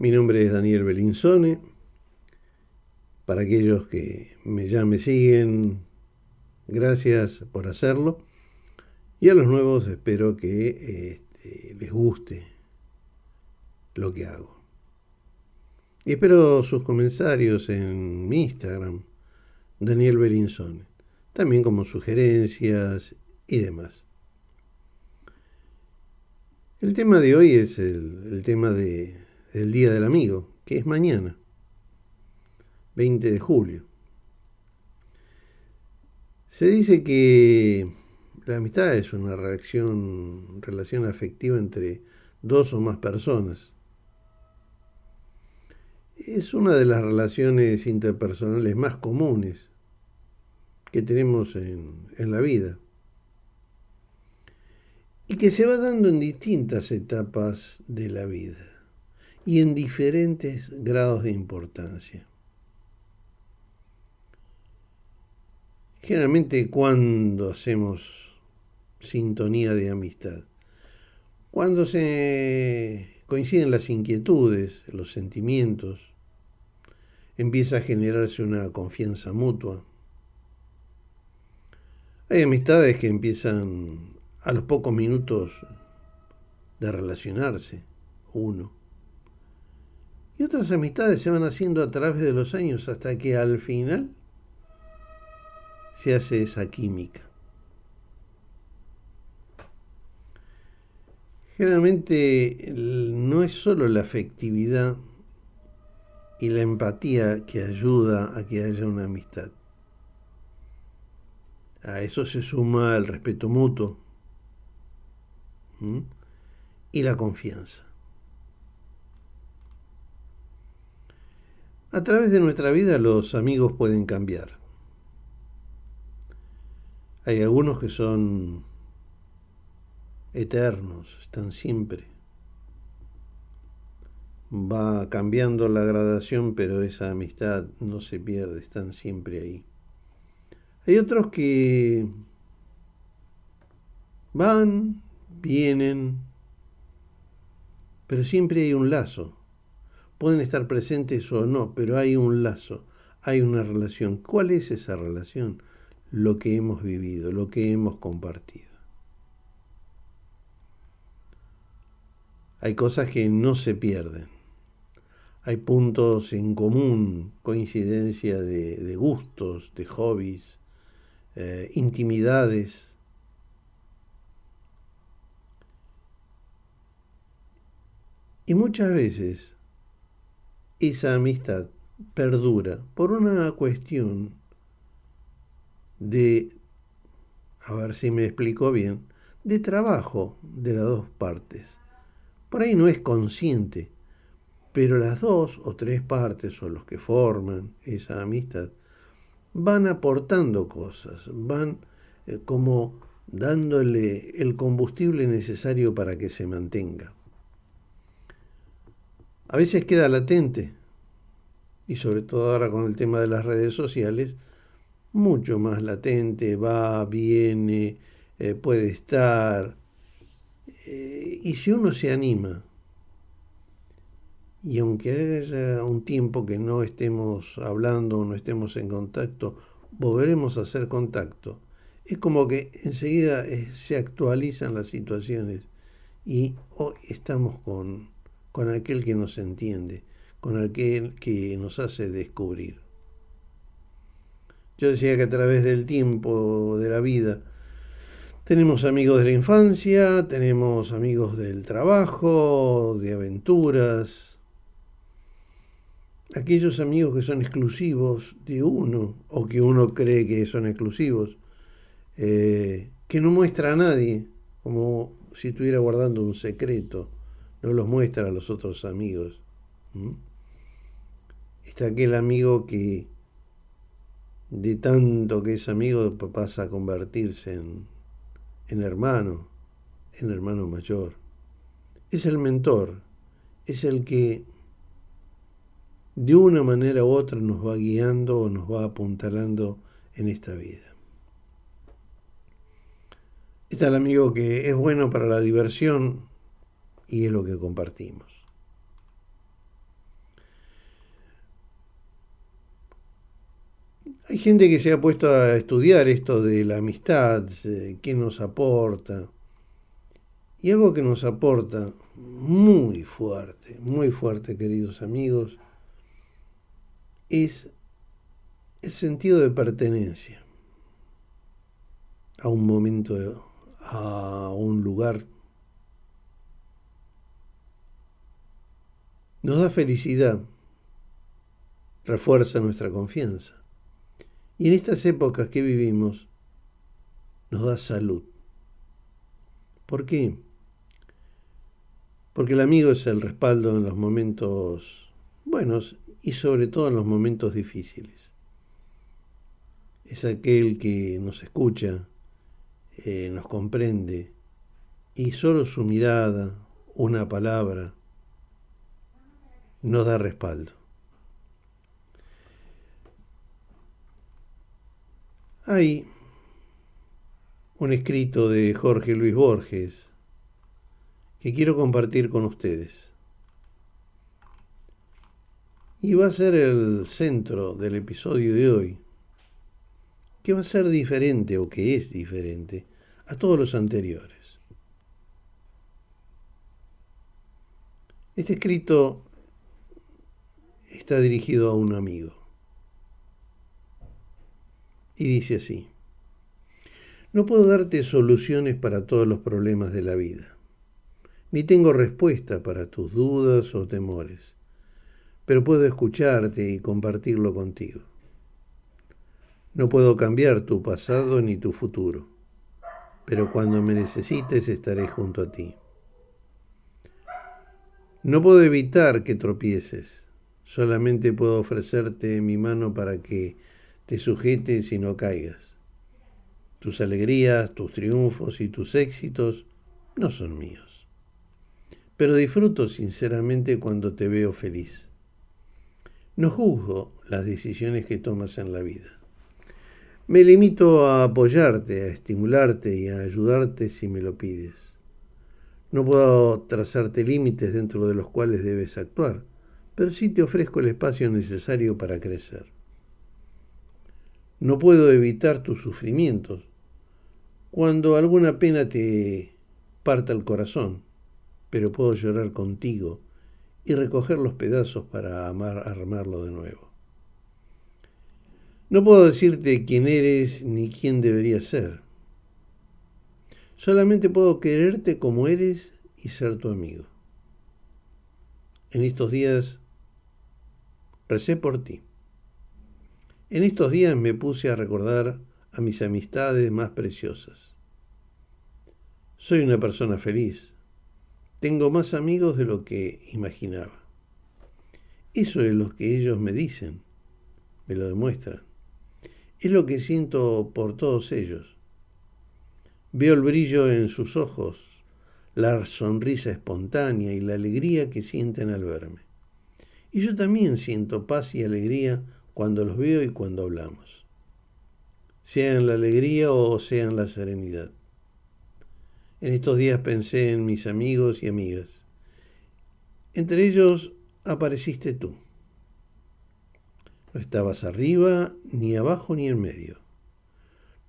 Mi nombre es Daniel Belinzone. Para aquellos que me, ya me siguen, gracias por hacerlo. Y a los nuevos espero que este, les guste lo que hago. Y espero sus comentarios en mi Instagram, Daniel Belinzone, también como sugerencias y demás. El tema de hoy es el, tema de, del Día del Amigo, que es mañana, 20 de julio. Se dice que la amistad es una relación afectiva entre dos o más personas. Es una de las relaciones interpersonales más comunes que tenemos en, en la vida y que se va dando en distintas etapas de la vida y en diferentes grados de importancia. Generalmente cuando hacemos sintonía de amistad, cuando se coinciden las inquietudes, los sentimientos, empieza a generarse una confianza mutua. Hay amistades que empiezan a los pocos minutos de relacionarse, uno. Y otras amistades se van haciendo a través de los años hasta que al final se hace esa química. Generalmente no es solo la afectividad y la empatía que ayuda a que haya una amistad. A eso se suma el respeto mutuo, y la confianza. A través de nuestra vida los amigos pueden cambiar. Hay algunos que son eternos, están siempre. Va cambiando la gradación, pero esa amistad no se pierde, están siempre ahí. Hay otros que van, vienen, pero siempre hay un lazo. Pueden estar presentes o no, pero hay un lazo, hay una relación. ¿Cuál es esa relación? Lo que hemos vivido, lo que hemos compartido. Hay cosas que no se pierden. Hay puntos en común, coincidencia de, gustos, de hobbies, eh, intimidades Y muchas veces esa amistad perdura por una cuestión de, a ver si me explico bien, de trabajo de las dos partes. Por ahí no es consciente, pero las dos o tres partes o los que forman esa amistad van aportando cosas, van eh, como dándole el combustible necesario para que se mantenga a veces queda latente, y sobre todo ahora con el tema de las redes sociales, mucho más latente, va, viene, eh, puede estar. Eh, y si uno se anima, y aunque haya un tiempo que no estemos hablando o no estemos en contacto, volveremos a hacer contacto. Es como que enseguida eh, se actualizan las situaciones y hoy estamos con con aquel que nos entiende, con aquel que nos hace descubrir. Yo decía que a través del tiempo, de la vida, tenemos amigos de la infancia, tenemos amigos del trabajo, de aventuras, aquellos amigos que son exclusivos de uno o que uno cree que son exclusivos, eh, que no muestra a nadie, como si estuviera guardando un secreto no los muestra a los otros amigos. Está aquel amigo que de tanto que es amigo pasa a convertirse en, en hermano, en hermano mayor. Es el mentor, es el que de una manera u otra nos va guiando o nos va apuntalando en esta vida. Está el amigo que es bueno para la diversión, y es lo que compartimos. Hay gente que se ha puesto a estudiar esto de la amistad, qué nos aporta. Y algo que nos aporta muy fuerte, muy fuerte, queridos amigos, es el sentido de pertenencia a un momento, a un lugar. Nos da felicidad, refuerza nuestra confianza. Y en estas épocas que vivimos, nos da salud. ¿Por qué? Porque el amigo es el respaldo en los momentos buenos y sobre todo en los momentos difíciles. Es aquel que nos escucha, eh, nos comprende y solo su mirada, una palabra, nos da respaldo. Hay un escrito de Jorge Luis Borges que quiero compartir con ustedes. Y va a ser el centro del episodio de hoy, que va a ser diferente o que es diferente a todos los anteriores. Este escrito está dirigido a un amigo. Y dice así, no puedo darte soluciones para todos los problemas de la vida ni tengo respuesta para tus dudas o temores, pero puedo escucharte y compartirlo contigo. No puedo cambiar tu pasado ni tu futuro, pero cuando me necesites estaré junto a ti. No puedo evitar que tropieces, solamente puedo ofrecerte mi mano para que te sujetes y no caigas. Tus alegrías, tus triunfos y tus éxitos no son míos pero disfruto sinceramente cuando te veo feliz. No juzgo las decisiones que tomas en la vida. Me limito a apoyarte, a estimularte y a ayudarte si me lo pides. No puedo trazarte límites dentro de los cuales debes actuar, pero sí te ofrezco el espacio necesario para crecer. No puedo evitar tus sufrimientos cuando alguna pena te parta el corazón pero puedo llorar contigo y recoger los pedazos para amar, armarlo de nuevo. No puedo decirte quién eres ni quién deberías ser. Solamente puedo quererte como eres y ser tu amigo. En estos días recé por ti. En estos días me puse a recordar a mis amistades más preciosas. Soy una persona feliz, tengo más amigos de lo que imaginaba. Eso es lo que ellos me dicen, me lo demuestran. Es lo que siento por todos ellos. Veo el brillo en sus ojos, la sonrisa espontánea y la alegría que sienten al verme. Y yo también siento paz y alegría cuando los veo y cuando hablamos, sea en la alegría o sea en la serenidad. En estos días pensé en mis amigos y amigas. Entre ellos apareciste tú. No estabas arriba, ni abajo, ni en medio.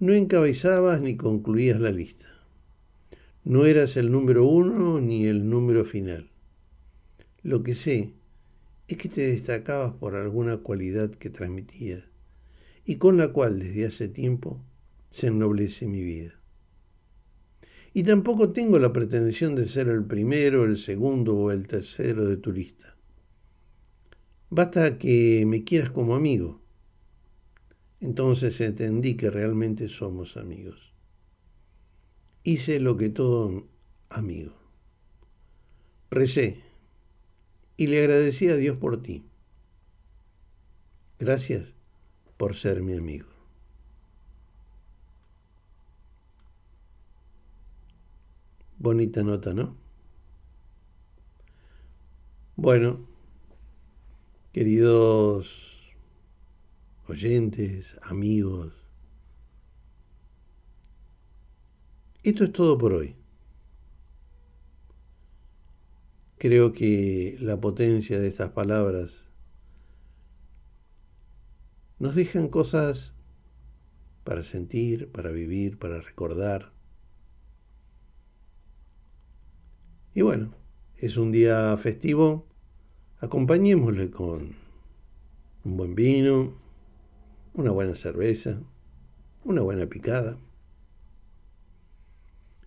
No encabezabas ni concluías la lista. No eras el número uno ni el número final. Lo que sé es que te destacabas por alguna cualidad que transmitías y con la cual desde hace tiempo se ennoblece mi vida. Y tampoco tengo la pretensión de ser el primero, el segundo o el tercero de tu lista. Basta que me quieras como amigo. Entonces entendí que realmente somos amigos. Hice lo que todo amigo. Recé y le agradecí a Dios por ti. Gracias por ser mi amigo. Bonita nota, ¿no? Bueno, queridos oyentes, amigos, esto es todo por hoy. Creo que la potencia de estas palabras nos dejan cosas para sentir, para vivir, para recordar. Y bueno, es un día festivo, acompañémosle con un buen vino, una buena cerveza, una buena picada.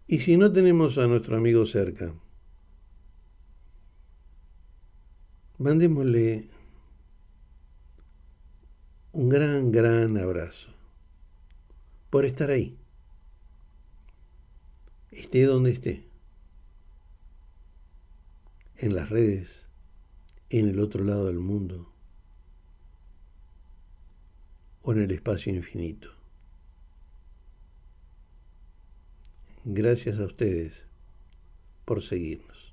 Y si no tenemos a nuestro amigo cerca, mandémosle un gran, gran abrazo por estar ahí, esté donde esté, en las redes, en el otro lado del mundo o en el espacio infinito. Gracias a ustedes por seguirnos.